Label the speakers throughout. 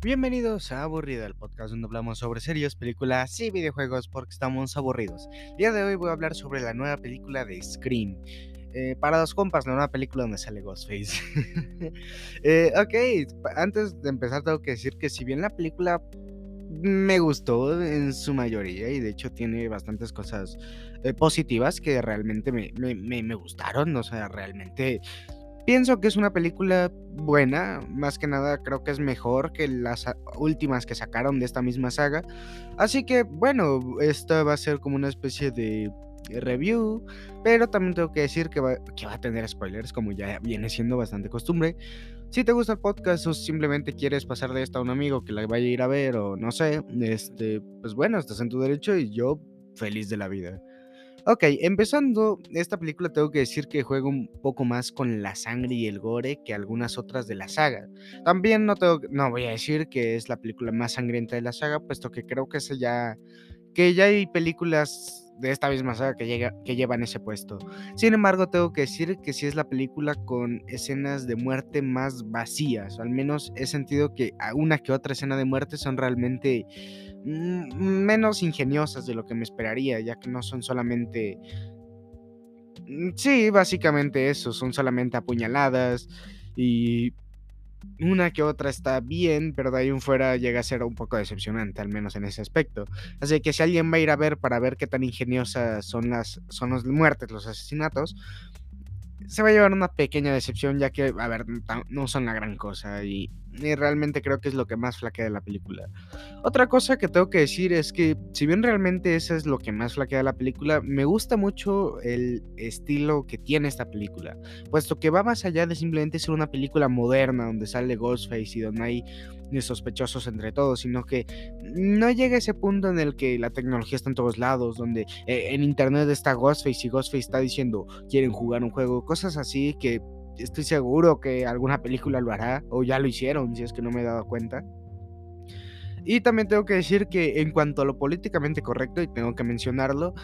Speaker 1: Bienvenidos a Aburrida, el podcast donde hablamos sobre series, películas y videojuegos porque estamos aburridos. El día de hoy voy a hablar sobre la nueva película de Scream. Eh, para dos compas, la nueva película donde sale Ghostface. eh, ok, antes de empezar tengo que decir que si bien la película me gustó en su mayoría y de hecho tiene bastantes cosas eh, positivas que realmente me, me, me, me gustaron, o sea, realmente Pienso que es una película buena, más que nada creo que es mejor que las últimas que sacaron de esta misma saga. Así que bueno, esta va a ser como una especie de review, pero también tengo que decir que va, que va a tener spoilers, como ya viene siendo bastante costumbre. Si te gusta el podcast o simplemente quieres pasar de esta a un amigo que la vaya a ir a ver o no sé, este, pues bueno, estás en tu derecho y yo feliz de la vida. Ok, empezando, esta película tengo que decir que juega un poco más con la sangre y el gore que algunas otras de la saga. También no, tengo, no voy a decir que es la película más sangrienta de la saga, puesto que creo que, ya, que ya hay películas de esta misma saga que, llega, que llevan ese puesto. Sin embargo, tengo que decir que sí es la película con escenas de muerte más vacías. Al menos he sentido que una que otra escena de muerte son realmente menos ingeniosas de lo que me esperaría, ya que no son solamente... Mm, sí, básicamente eso, son solamente apuñaladas y una que otra está bien, pero de ahí en fuera llega a ser un poco decepcionante, al menos en ese aspecto. Así que si alguien va a ir a ver para ver qué tan ingeniosas son las, son las muertes, los asesinatos, se va a llevar una pequeña decepción, ya que, a ver, no son la gran cosa y, realmente creo que es lo que más flaquea de la película. Otra cosa que tengo que decir es que, si bien realmente eso es lo que más flaquea de la película, me gusta mucho el estilo que tiene esta película, puesto que va más allá de simplemente ser una película moderna donde sale Ghostface y donde hay ni sospechosos entre todos, sino que no llega ese punto en el que la tecnología está en todos lados, donde eh, en internet está Ghostface y Ghostface está diciendo quieren jugar un juego, cosas así que estoy seguro que alguna película lo hará, o ya lo hicieron, si es que no me he dado cuenta. Y también tengo que decir que en cuanto a lo políticamente correcto, y tengo que mencionarlo,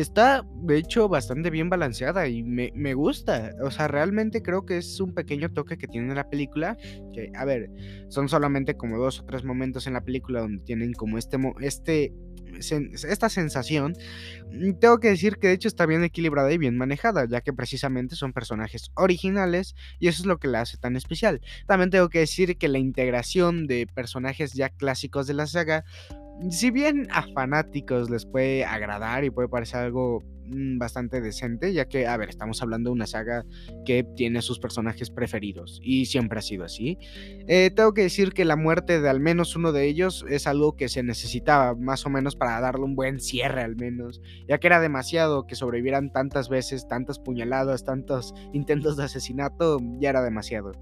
Speaker 1: está de hecho bastante bien balanceada y me, me, gusta. O sea, realmente creo que es un pequeño toque que tiene la película. Que, a ver, son solamente como dos o tres momentos en la película donde tienen como este, este esta sensación, mm, tengo que decir que de hecho está bien equilibrada y bien manejada, ya que precisamente son personajes originales y eso es lo que la hace tan especial. También tengo que decir que la integración de personajes ya clásicos de la saga si bien a fanáticos les puede agradar y puede parecer algo bastante decente, ya que, a ver, estamos hablando de una saga que tiene sus personajes preferidos y siempre ha sido así. Eh, tengo que decir que la muerte de al menos uno de ellos es algo que se necesitaba más o menos para darle un buen cierre al menos, ya que era demasiado que sobrevivieran tantas veces, tantas puñaladas, tantos intentos de asesinato, ya era demasiado.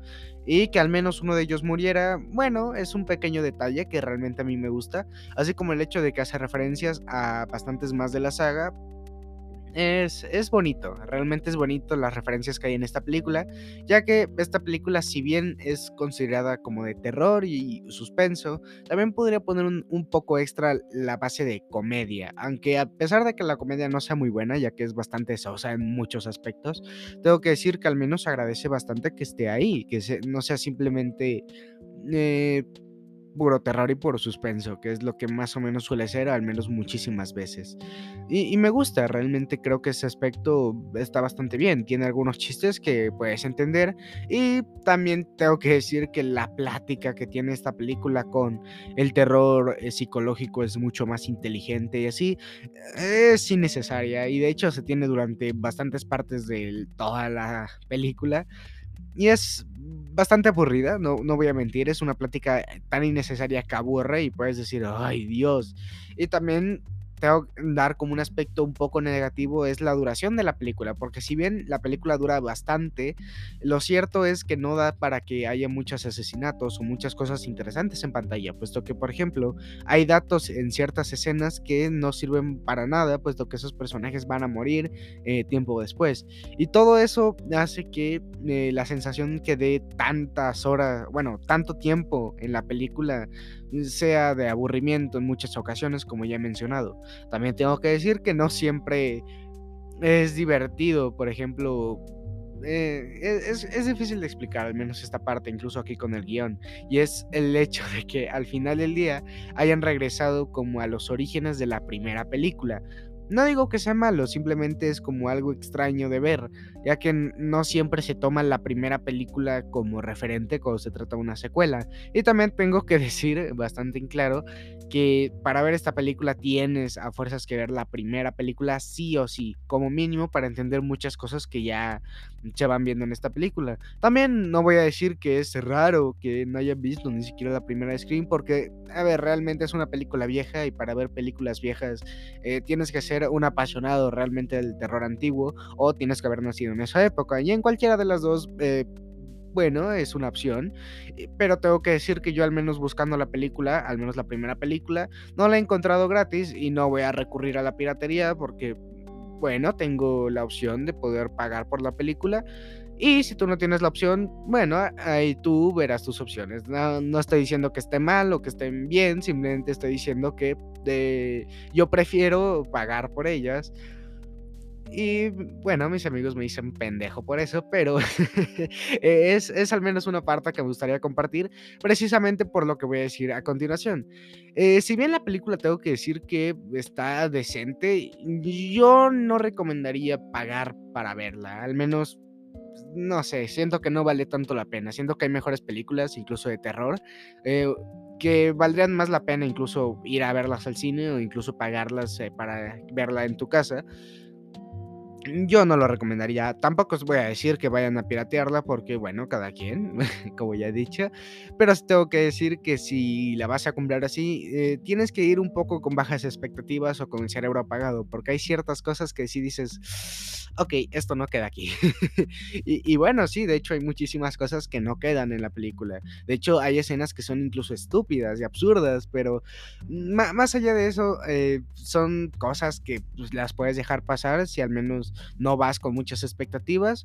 Speaker 1: Y que al menos uno de ellos muriera, bueno, es un pequeño detalle que realmente a mí me gusta, así como el hecho de que hace referencias a bastantes más de la saga, es, es, bonito, realmente es bonito las referencias que hay en esta película, ya que esta película, si bien es considerada como de terror y suspenso, también podría poner un, poco extra la base de comedia, aunque a pesar de que la comedia no sea muy buena, ya que es bastante sosa en muchos aspectos, tengo que decir que al menos agradece bastante que esté ahí, que no sea simplemente... Eh, puro terror y puro suspenso, que es lo que más o menos suele ser, al menos muchísimas veces. Y, me gusta, realmente creo que ese aspecto está bastante bien, tiene algunos chistes que puedes entender y también tengo que decir que la plática que tiene esta película con el terror eh, psicológico es mucho más inteligente y así, es innecesaria y de hecho se tiene durante bastantes partes de toda la película y es bastante aburrida, no, no voy a mentir, es una plática tan innecesaria que aburre y puedes decir, ay Dios. Y también tengo que dar como un aspecto un poco negativo es la duración de la película, porque si bien la película dura bastante, lo cierto es que no da para que haya muchos asesinatos o muchas cosas interesantes en pantalla, puesto que, por ejemplo, hay datos en ciertas escenas que no sirven para nada, puesto que esos personajes van a morir eh, tiempo después. Y todo eso hace que eh, la sensación que dé tantas horas, bueno, tanto tiempo en la película sea de aburrimiento en muchas ocasiones, como ya he mencionado. También tengo que decir que no siempre es divertido, por ejemplo, eh, e, es, es, difícil de explicar, al menos esta parte, incluso aquí con el guion. Y es el hecho de que al final del día hayan regresado como a los orígenes de la primera película. No digo que sea malo, simplemente es como algo extraño de ver, ya que no siempre se toma la primera película como referente cuando se trata de una secuela. Y también tengo que decir bastante en claro que para ver esta película tienes a fuerzas que ver la primera película sí o sí, como mínimo para entender muchas cosas que ya se van viendo en esta película. También no voy a decir que es raro que no hayan visto ni siquiera la primera screen, porque, a ver, realmente es una película vieja y para ver películas viejas eh, tienes que ser un apasionado realmente del terror antiguo o tienes que haber nacido en esa época. Y en cualquiera de las dos... Eh, bueno, es una opción, eh, pero tengo que decir que yo al menos buscando la película, al menos la primera película, no la he encontrado gratis y no voy a recurrir a la piratería porque bueno, tengo la opción de poder pagar por la película. Y si tú no tienes la opción, bueno, ahí tú verás tus opciones. No, estoy diciendo que esté mal o que estén bien, simplemente estoy diciendo que yo prefiero pagar por ellas y bueno, mis amigos me dicen pendejo por eso, pero es, es, al menos una parte que me gustaría compartir, precisamente por lo que voy a decir a continuación. Eh, si bien la película tengo que decir que está decente, yo no recomendaría pagar para verla, al menos no sé, siento que no vale tanto la pena. Siento que hay mejores películas, incluso de terror, eh, que valdrían más la pena incluso ir a verlas al cine o incluso pagarlas eh, para verla en tu casa. Yo no lo recomendaría. Tampoco os voy a decir que vayan a piratearla porque, bueno, cada quien, como ya he dicho. Pero sí tengo que decir que si la vas a comprar así, eh, tienes que ir un poco con bajas expectativas o con el cerebro apagado. Porque hay ciertas cosas que si dices, ok, esto no queda aquí. y, bueno, sí, de hecho hay muchísimas cosas que no quedan en la película. De hecho, hay escenas que son incluso estúpidas y absurdas. Pero más allá de eso, eh, son cosas que pues, las puedes dejar pasar si al menos no vas con muchas expectativas.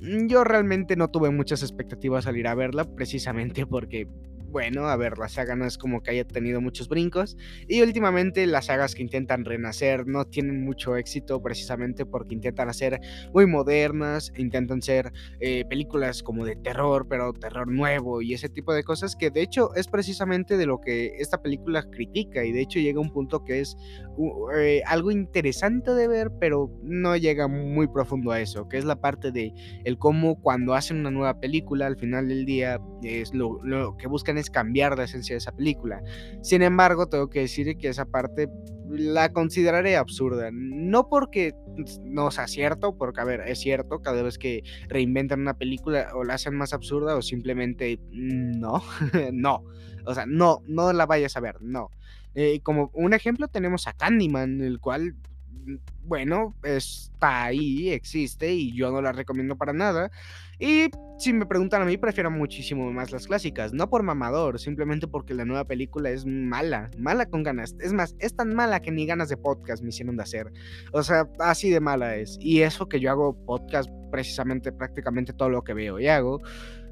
Speaker 1: Mm, yo realmente no tuve muchas expectativas al ir a verla, precisamente porque bueno, a ver, la saga no es como que haya tenido muchos brincos. Y últimamente las sagas que intentan renacer no tienen mucho éxito precisamente porque intentan hacer muy modernas, intentan ser eh, películas como de terror, pero terror nuevo y ese tipo de cosas que de hecho es precisamente de lo que esta película critica y de hecho llega a un punto que es eh, algo interesante de ver, pero no llega muy profundo a eso, que es la parte de el cómo cuando hacen una nueva película al final del día es lo, lo que buscan es cambiar la esencia de esa película. Sin embargo, tengo que decir que esa parte la consideraré absurda. No porque no sea cierto, porque a ver, es cierto, cada vez que reinventan una película o la hacen más absurda o simplemente no, no. O sea, no, no la vayas a ver, no. Eh, como un ejemplo tenemos a Candyman, el cual bueno, está ahí, existe y yo no la recomiendo para nada. Y si me preguntan a mí, prefiero muchísimo más las clásicas. No por mamador, simplemente porque la nueva película es mala, mala con ganas. Es más, es tan mala que ni ganas de podcast me hicieron de hacer. O sea, así de mala es. Y eso que yo hago podcast precisamente prácticamente todo lo que veo y hago.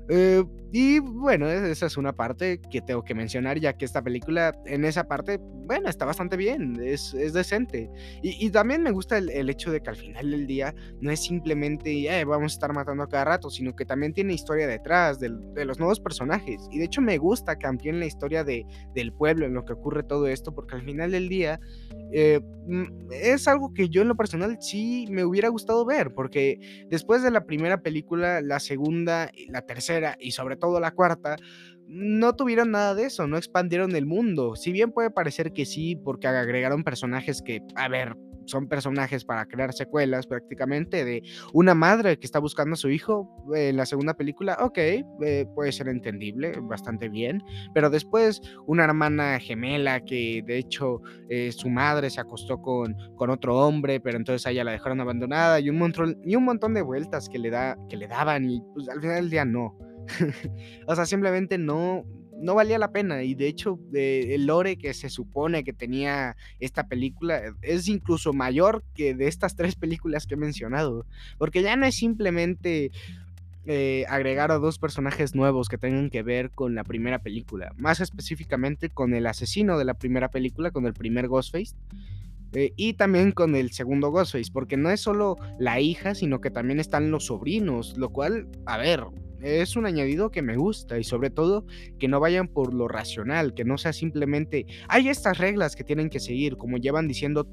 Speaker 1: Eh, y bueno, esa es una parte que tengo que mencionar, ya que esta película en esa parte, bueno, está bastante bien, es, es decente. Y, también me gusta el, hecho de que al final del día no es simplemente, eh, vamos a estar matando a cada rato, sino que también tiene historia detrás de, de los nuevos personajes. Y de hecho me gusta que amplíen la historia de, del pueblo en lo que ocurre todo esto, porque al final del día eh, mm, es algo que yo en lo personal sí me hubiera gustado ver, porque después de la primera película, la segunda, la tercera y sobre todo la cuarta, no tuvieron nada de eso, no expandieron el mundo. Si bien puede parecer que sí, porque agregaron personajes que, a ver, son personajes para crear secuelas prácticamente de una madre que está buscando a su hijo en la segunda película, ok, eh, puede ser entendible, bastante bien, pero después una hermana gemela que de hecho eh, su madre se acostó con, con otro hombre, pero entonces a ella la dejaron abandonada y un montón, y un montón de vueltas que le, da, que le daban y pues, al final del día no. o sea, simplemente no, no valía la pena. Y de hecho, el lore que se supone que tenía esta película es incluso mayor que de estas tres películas que he mencionado. Porque ya no es simplemente eh, agregar a dos personajes nuevos que tengan que ver con la primera película. Más específicamente con el asesino de la primera película, con el primer Ghostface. Eh, y también con el segundo Ghostface, porque no es solo la hija, sino que también están los sobrinos, lo cual, a ver, es un añadido que me gusta y sobre todo que no vayan por lo racional, que no sea simplemente, hay estas reglas que tienen que seguir, como llevan diciendo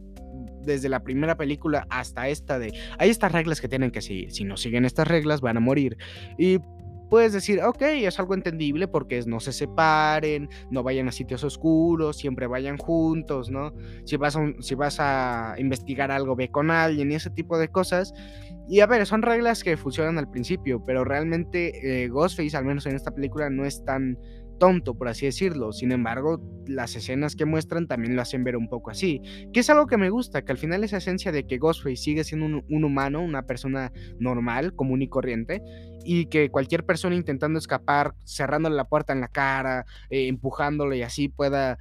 Speaker 1: desde la primera película hasta esta de, hay estas reglas que tienen que seguir, si no siguen estas reglas van a morir. Y puedes decir, ok, es algo entendible porque no se separen, no vayan a sitios oscuros, siempre vayan juntos, ¿no? Si vas a, si vas a investigar algo, ve con alguien y ese tipo de cosas. Y a ver, son reglas que funcionan al principio, pero realmente eh, Ghostface, al menos en esta película, no es tan tonto, por así decirlo. Sin embargo, las escenas que muestran también lo hacen ver un poco así. Que es algo que me gusta, que al final esa esencia de que Ghostface sigue siendo un, humano, una persona normal, común y corriente, y que cualquier persona intentando escapar, cerrándole la puerta en la cara, eh, empujándolo y así pueda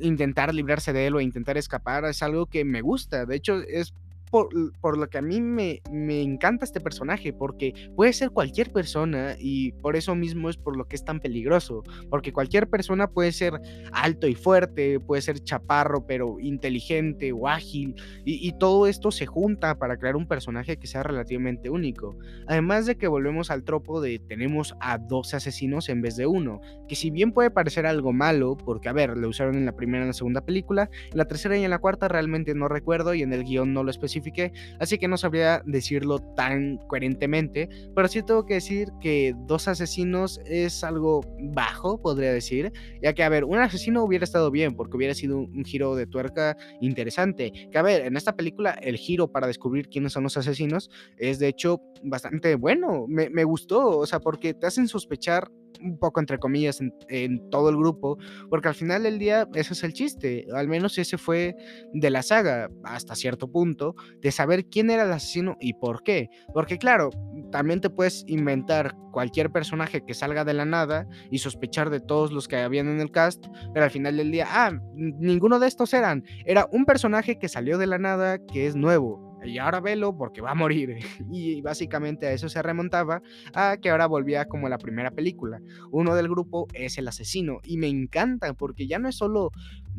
Speaker 1: intentar librarse de él o intentar escapar, es algo que me gusta. De hecho, es por, lo que a mí me, me, encanta este personaje, porque puede ser cualquier persona y por eso mismo es por lo que es tan peligroso, porque cualquier persona puede ser alto y fuerte, puede ser chaparro pero inteligente o ágil, y, y todo esto se junta para crear un personaje que sea relativamente único. Además de que volvemos al tropo de tenemos a dos asesinos en vez de uno, que si bien puede parecer algo malo, porque a ver, lo usaron en la primera y en la segunda película, en la tercera y en la cuarta realmente no recuerdo y en el guion no lo especifico así que no sabría decirlo tan coherentemente, pero sí tengo que decir que dos asesinos es algo bajo, podría decir, ya que, a ver, un asesino hubiera estado bien, porque hubiera sido un, giro de tuerca interesante, que, a ver, en esta película el giro para descubrir quiénes son los asesinos es, de hecho, bastante bueno, me, me gustó, o sea, porque te hacen sospechar un poco entre comillas en, todo el grupo, porque al final del día ese es el chiste, al menos ese fue de la saga hasta cierto punto, de saber quién era el asesino y por qué, porque claro, también te puedes inventar cualquier personaje que salga de la nada y sospechar de todos los que habían en el cast, pero al final del día, ah, ninguno de estos eran, era un personaje que salió de la nada que es nuevo, y ahora velo porque va a morir. Y básicamente a eso se remontaba a que ahora volvía como la primera película. Uno del grupo es el asesino y me encanta porque ya no es solo...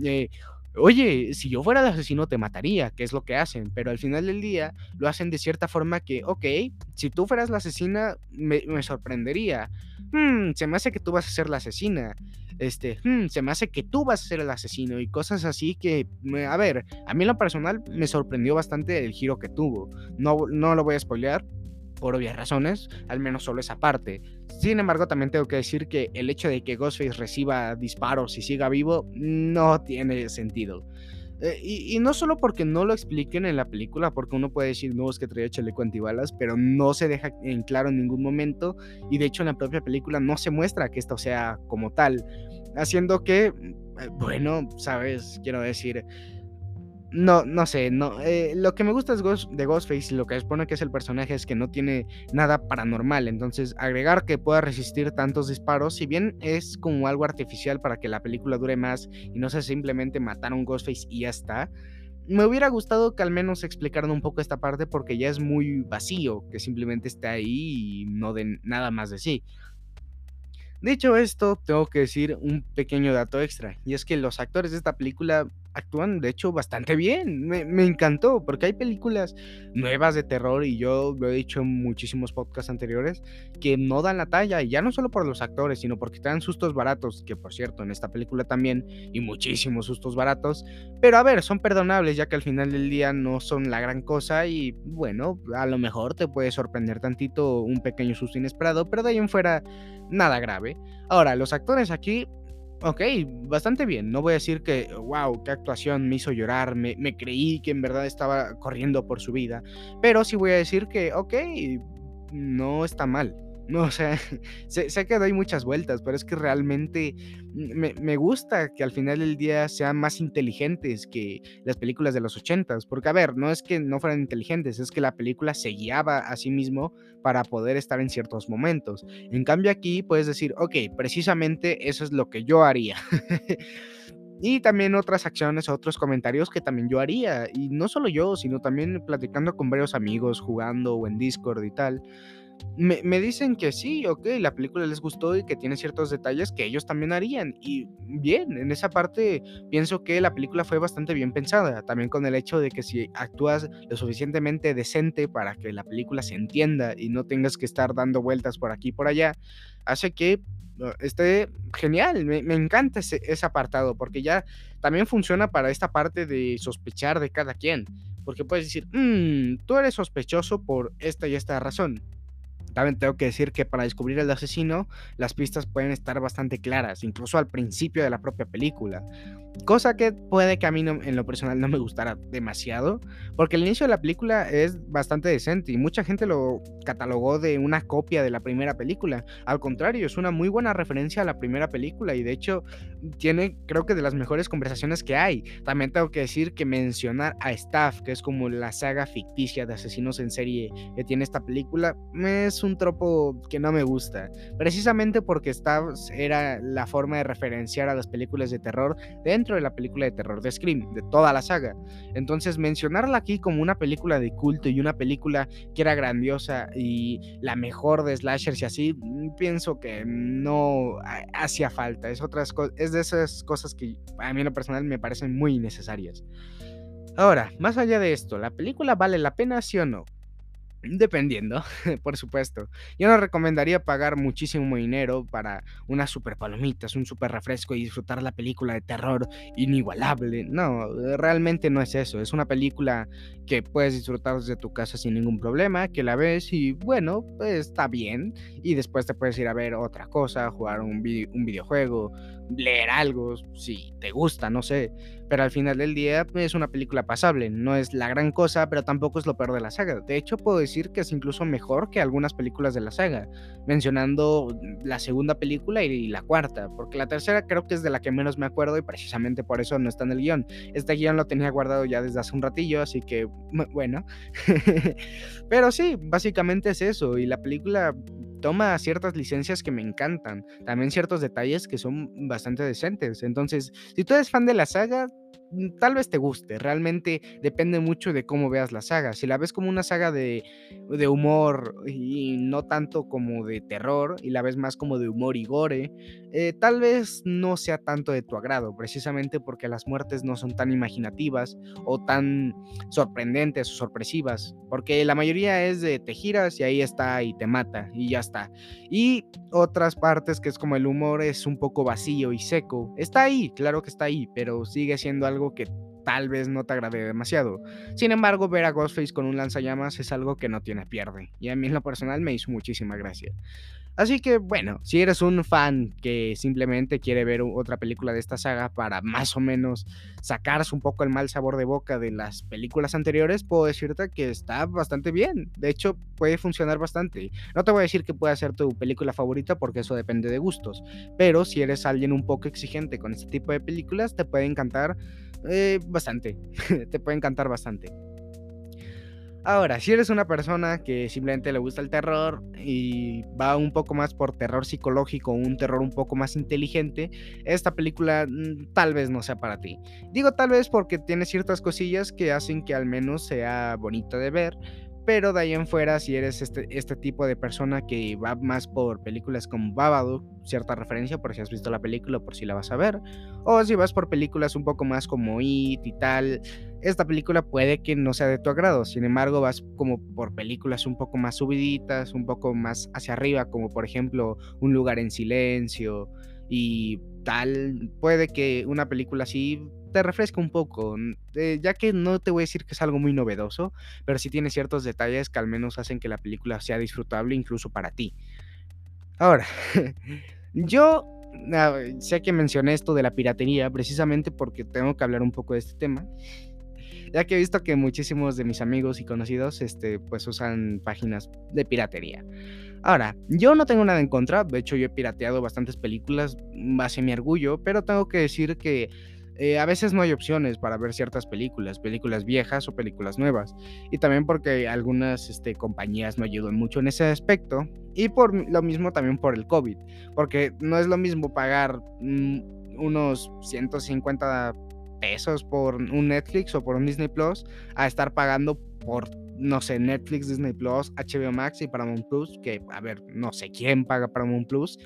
Speaker 1: Eh, Oye, si yo fuera el asesino te mataría, que es lo que hacen, pero al final del día lo hacen de cierta forma que, ok, si tú fueras la asesina, me, sorprendería. Hmm, se me hace que tú vas a ser la asesina este, hmm, se me hace que tú vas a ser el asesino y cosas así que, a ver, a mí en lo personal me sorprendió bastante el giro que tuvo. No, no lo voy a spoilear, por obvias razones, al menos solo esa parte. Sin embargo, también tengo que decir que el hecho de que Ghostface reciba disparos y siga vivo no tiene sentido. Eh, y, no solo porque no lo expliquen en la película, porque uno puede decir, no, es que traía chaleco antibalas, pero no se deja en claro en ningún momento. Y de hecho en la propia película no se muestra que esto sea como tal. Haciendo que, eh, bueno, sabes, quiero decir, no, no sé, no. Eh, lo que me gusta de Ghostface y lo que expone que es el personaje es que no tiene nada paranormal. Entonces, agregar que pueda resistir tantos disparos, si bien es como algo artificial para que la película dure más y no sea simplemente matar a un Ghostface y ya está. Me hubiera gustado que al menos explicaran un poco esta parte porque ya es muy vacío, que simplemente esté ahí y no den nada más de sí. Dicho esto, tengo que decir un pequeño dato extra, y es que los actores de esta película actúan de hecho bastante bien. Me, encantó, porque hay películas nuevas de terror, y yo lo he dicho en muchísimos podcasts anteriores, que no dan la talla, y ya no solo por los actores, sino porque te dan sustos baratos, que por cierto en esta película también, y muchísimos sustos baratos, pero a ver, son perdonables, ya que al final del día no son la gran cosa, y bueno, a lo mejor te puede sorprender tantito un pequeño susto inesperado, pero de ahí en fuera, nada grave. Ahora, los actores aquí Ok, bastante bien. No voy a decir que, wow, qué actuación me hizo llorar, me, me, creí que en verdad estaba corriendo por su vida. Pero sí voy a decir que, ok, no está mal. No, o sea, sé, que doy muchas vueltas, pero es que realmente me, gusta que al final del día sean más inteligentes que las películas de los ochentas. Porque, a ver, no es que no fueran inteligentes, es que la película se guiaba a sí mismo para poder estar en ciertos momentos. En cambio, aquí puedes decir, ok, precisamente eso es lo que yo haría. y también otras acciones, otros comentarios que también yo haría. Y no solo yo, sino también platicando con varios amigos, jugando o en Discord y tal me, dicen que sí, ok, la película les gustó y que tiene ciertos detalles que ellos también harían. Y bien, en esa parte pienso que la película fue bastante bien pensada. También con el hecho de que si actúas lo suficientemente decente para que la película se entienda y no tengas que estar dando vueltas por aquí y por allá, hace que uh, esté genial. Me, encanta ese, apartado porque ya también funciona para esta parte de sospechar de cada quien. Porque puedes decir, mmm, tú eres sospechoso por esta y esta razón también tengo que decir que para descubrir el asesino, las pistas pueden estar bastante claras, incluso al principio de la propia película. Cosa que puede que a mí en lo personal no me gustara demasiado, porque el inicio de la película es bastante decente y mucha gente lo catalogó de una copia de la primera película. Al contrario, es una muy buena referencia a la primera película y de hecho tiene creo que de las mejores conversaciones que hay. También tengo que decir que mencionar a Staff, que es como la saga ficticia de asesinos en serie que tiene esta película, es un tropo que no me gusta. Precisamente porque Staff era la forma de referenciar a las películas de terror dentro de la película de terror de Scream, de toda la saga. Entonces, mencionarla aquí como una película de culto y una película que era grandiosa y la mejor de slashers y así, mm, pienso que no hacía falta. Es, otras es de esas cosas que a mí en lo personal me parecen muy innecesarias. Ahora, más allá de esto, ¿la película vale la pena, sí o no? Dependiendo, por supuesto. Yo no recomendaría pagar muchísimo dinero para unas super palomitas, un super refresco y disfrutar la película de terror inigualable. No, realmente no es eso. Es una película que puedes disfrutar desde tu casa sin ningún problema, que la ves y bueno, pues está bien. Y después te puedes ir a ver otra cosa, jugar un, un videojuego, leer algo, si te gusta, no sé. Pero al final del día es una película pasable. No es la gran cosa, pero tampoco es lo peor de la saga. De hecho, puedo decir que es incluso mejor que algunas películas de la saga, mencionando la segunda película y la cuarta, porque la tercera creo que es de la que menos me acuerdo y precisamente por eso no está en el guion. Este guion lo tenía guardado ya desde hace un ratillo, así que bueno. Pero sí, básicamente es eso, y la película toma ciertas licencias que me encantan, también ciertos detalles que son bastante decentes. Entonces, si tú eres fan de la saga, tal vez te guste, realmente depende mucho de cómo veas la saga. Si la ves como una saga de, de, humor y no tanto como de terror, y la ves más como de humor y gore, eh, tal vez no sea tanto de tu agrado, precisamente porque las muertes no son tan imaginativas o tan sorprendentes o sorpresivas, porque la mayoría es de te giras y ahí está y te mata y ya está. Y otras partes que es como el humor es un poco vacío y seco, está ahí, claro que está ahí, pero sigue siendo algo que tal vez no te agrade demasiado. Sin embargo, ver a Ghostface con un lanzallamas es algo que no tiene pierde, y a mí en lo personal me hizo muchísima gracia. Así que bueno, si eres un fan que simplemente quiere ver otra película de esta saga para más o menos sacarse un poco el mal sabor de boca de las películas anteriores, puedo decirte que está bastante bien. De hecho, puede funcionar bastante. No te voy a decir que pueda ser tu película favorita porque eso depende de gustos, pero si eres alguien un poco exigente con este tipo de películas, te puede encantar eh, bastante. te puede encantar bastante. Ahora, si eres una persona que simplemente le gusta el terror y va un poco más por terror psicológico, un terror un poco más inteligente, esta película mm, tal vez no sea para ti. Digo tal vez porque tiene ciertas cosillas que hacen que al menos sea bonita de ver, pero de ahí en fuera, si eres este, este tipo de persona que va más por películas como Babadook, cierta referencia por si has visto la película por si la vas a ver, o si vas por películas un poco más como It y tal, esta película puede que no sea de tu agrado. Sin embargo, vas como por películas un poco más subiditas, un poco más hacia arriba, como por ejemplo Un lugar en silencio y tal. Puede que una película así te refresca un poco, eh, ya que no te voy a decir que es algo muy novedoso, pero sí tiene ciertos detalles que al menos hacen que la película sea disfrutable incluso para ti. Ahora, yo ah, sé que mencioné esto de la piratería precisamente porque tengo que hablar un poco de este tema ya que he visto que muchísimos de mis amigos y conocidos este, pues usan páginas de piratería. Ahora, yo no tengo nada en contra, de hecho yo he pirateado bastantes películas, base mi orgullo, pero tengo que decir que eh, a veces no hay opciones para ver ciertas películas, películas viejas o películas nuevas. Y también porque algunas este, compañías no ayudan mucho en ese aspecto. Y por lo mismo también por el COVID. Porque no es lo mismo pagar mm, unos 150 pesos por un Netflix o por un Disney Plus a estar pagando por no sé, Netflix, Disney Plus, HBO Max y Paramount Plus, que a ver, no sé quién paga Paramount Plus,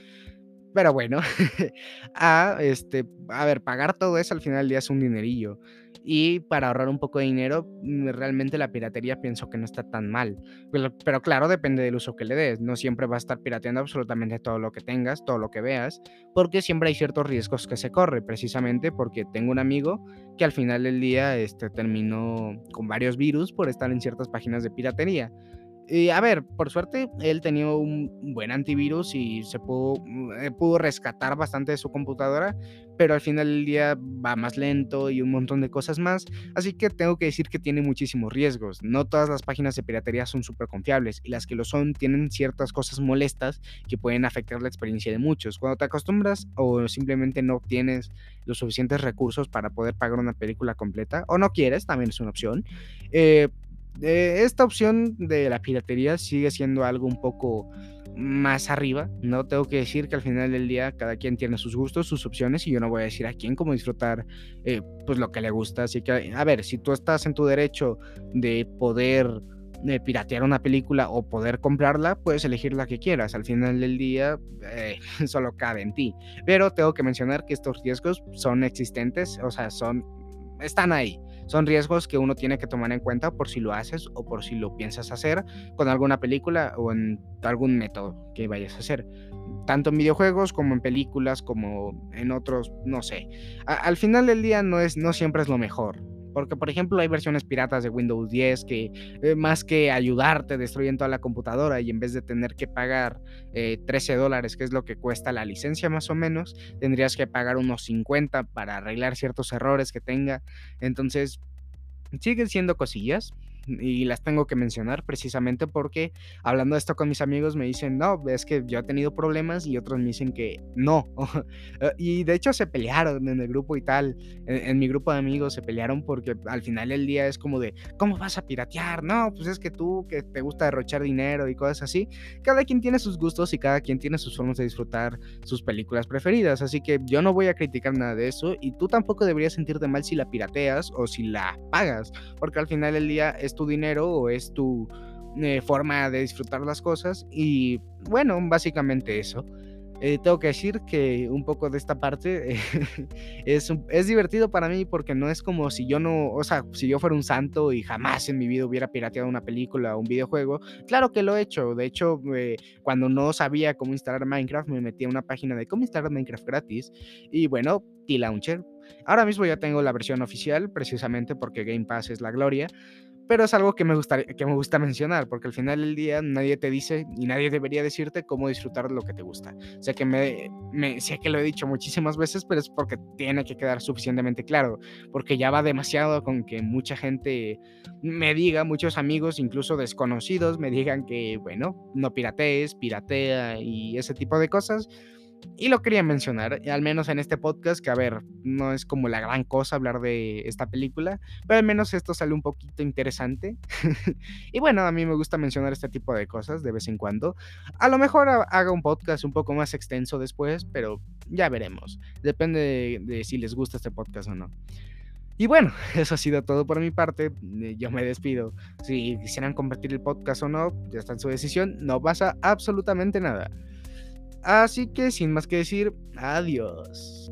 Speaker 1: pero bueno, a, este, a ver, pagar todo eso al final del día es un dinerillo. Y para ahorrar un poco de dinero, mm, realmente la piratería pienso que no está tan mal. Pero, claro, depende del uso que le des. No siempre vas a estar pirateando absolutamente todo lo que tengas, todo lo que veas, porque siempre hay ciertos riesgos que se corre, precisamente porque tengo un amigo que al final del día este, terminó con varios virus por estar en ciertas páginas de piratería. Y a ver, por suerte, él tenía un buen antivirus y se pudo, mm, eh, pudo rescatar bastante de su computadora, pero al final del día va más lento y un montón de cosas más. Así que tengo que decir que tiene muchísimos riesgos. No todas las páginas de piratería son súper confiables y las que lo son tienen ciertas cosas molestas que pueden afectar la experiencia de muchos. Cuando te acostumbras o simplemente no tienes los suficientes recursos para poder pagar una película completa, o no quieres, también es una opción. Eh, esta opción de la piratería sigue siendo algo un poco más arriba, ¿no? Tengo que decir que al final del día cada quien tiene sus gustos, sus opciones y yo no voy a decir a quién cómo disfrutar eh, pues lo que le gusta. Así que, a ver, si tú estás en tu derecho de poder eh, piratear una película o poder comprarla, puedes elegir la que quieras. Al final del día, eh, solo cabe en ti. Pero tengo que mencionar que estos riesgos son existentes, o sea, son, están ahí. Son riesgos que uno tiene que tomar en cuenta por si lo haces o por si lo piensas hacer con alguna película o en algún método que vayas a hacer. Tanto en videojuegos como en películas, como en otros, no sé. al final del día no, es, no siempre es lo mejor. Porque, por ejemplo, hay versiones piratas de Windows 10 que eh, más que ayudarte destruyen toda la computadora y en vez de tener que pagar 13 eh, dólares, que es lo que cuesta la licencia más o menos, tendrías que pagar unos 50 para arreglar ciertos errores que tenga. Entonces, siguen siendo cosillas, y las tengo que mencionar precisamente porque hablando de esto con mis amigos me dicen, no, es que yo he tenido problemas y otros me dicen que no. Eh, y de hecho se pelearon en el grupo y tal, en, mi grupo de amigos se pelearon porque al final del día es como de, ¿cómo vas a piratear? No, pues es que tú que te gusta derrochar dinero y cosas así. Cada quien tiene sus gustos y cada quien tiene sus formas de disfrutar sus películas preferidas, así que yo no voy a criticar nada de eso y tú tampoco deberías sentirte mal si la pirateas o si la pagas, porque al final del día es tu dinero o es tu eh, forma de disfrutar las cosas. Y bueno, básicamente eso. Eh, tengo que decir que un poco de esta parte es, es divertido para mí porque no es como si yo no, o sea, si yo fuera un santo y jamás en mi vida hubiera pirateado una película o un videojuego. Claro que lo he hecho. De hecho, eh, cuando no sabía cómo instalar Minecraft, me metí a una página de cómo instalar Minecraft gratis. Y bueno, T-Launcher. Ahora mismo ya tengo la versión oficial, precisamente porque Game Pass es la gloria pero es algo que me, gusta, que me gusta mencionar, porque al final del día nadie te dice y nadie debería decirte cómo disfrutar lo que te gusta. Sé que, me, me, sé que lo he dicho muchísimas veces, pero es porque tiene que quedar suficientemente claro, porque ya va demasiado con que mucha gente me diga, muchos amigos, incluso desconocidos, me digan que, bueno, no piratees, piratea y ese tipo de cosas y lo quería mencionar, al menos en este podcast, que a ver, no es como la gran cosa hablar de esta película, pero al menos esto sale un poquito interesante. y bueno, a mí me gusta mencionar este tipo de cosas de vez en cuando. A lo mejor haga un podcast un poco más extenso después, pero ya veremos. Depende de, si les gusta este podcast o no. Y bueno, eso ha sido todo por mi parte. Eh, yo me despido. Si quisieran compartir el podcast o no, ya está en su decisión. No pasa absolutamente nada. Así que sin más que decir, adiós.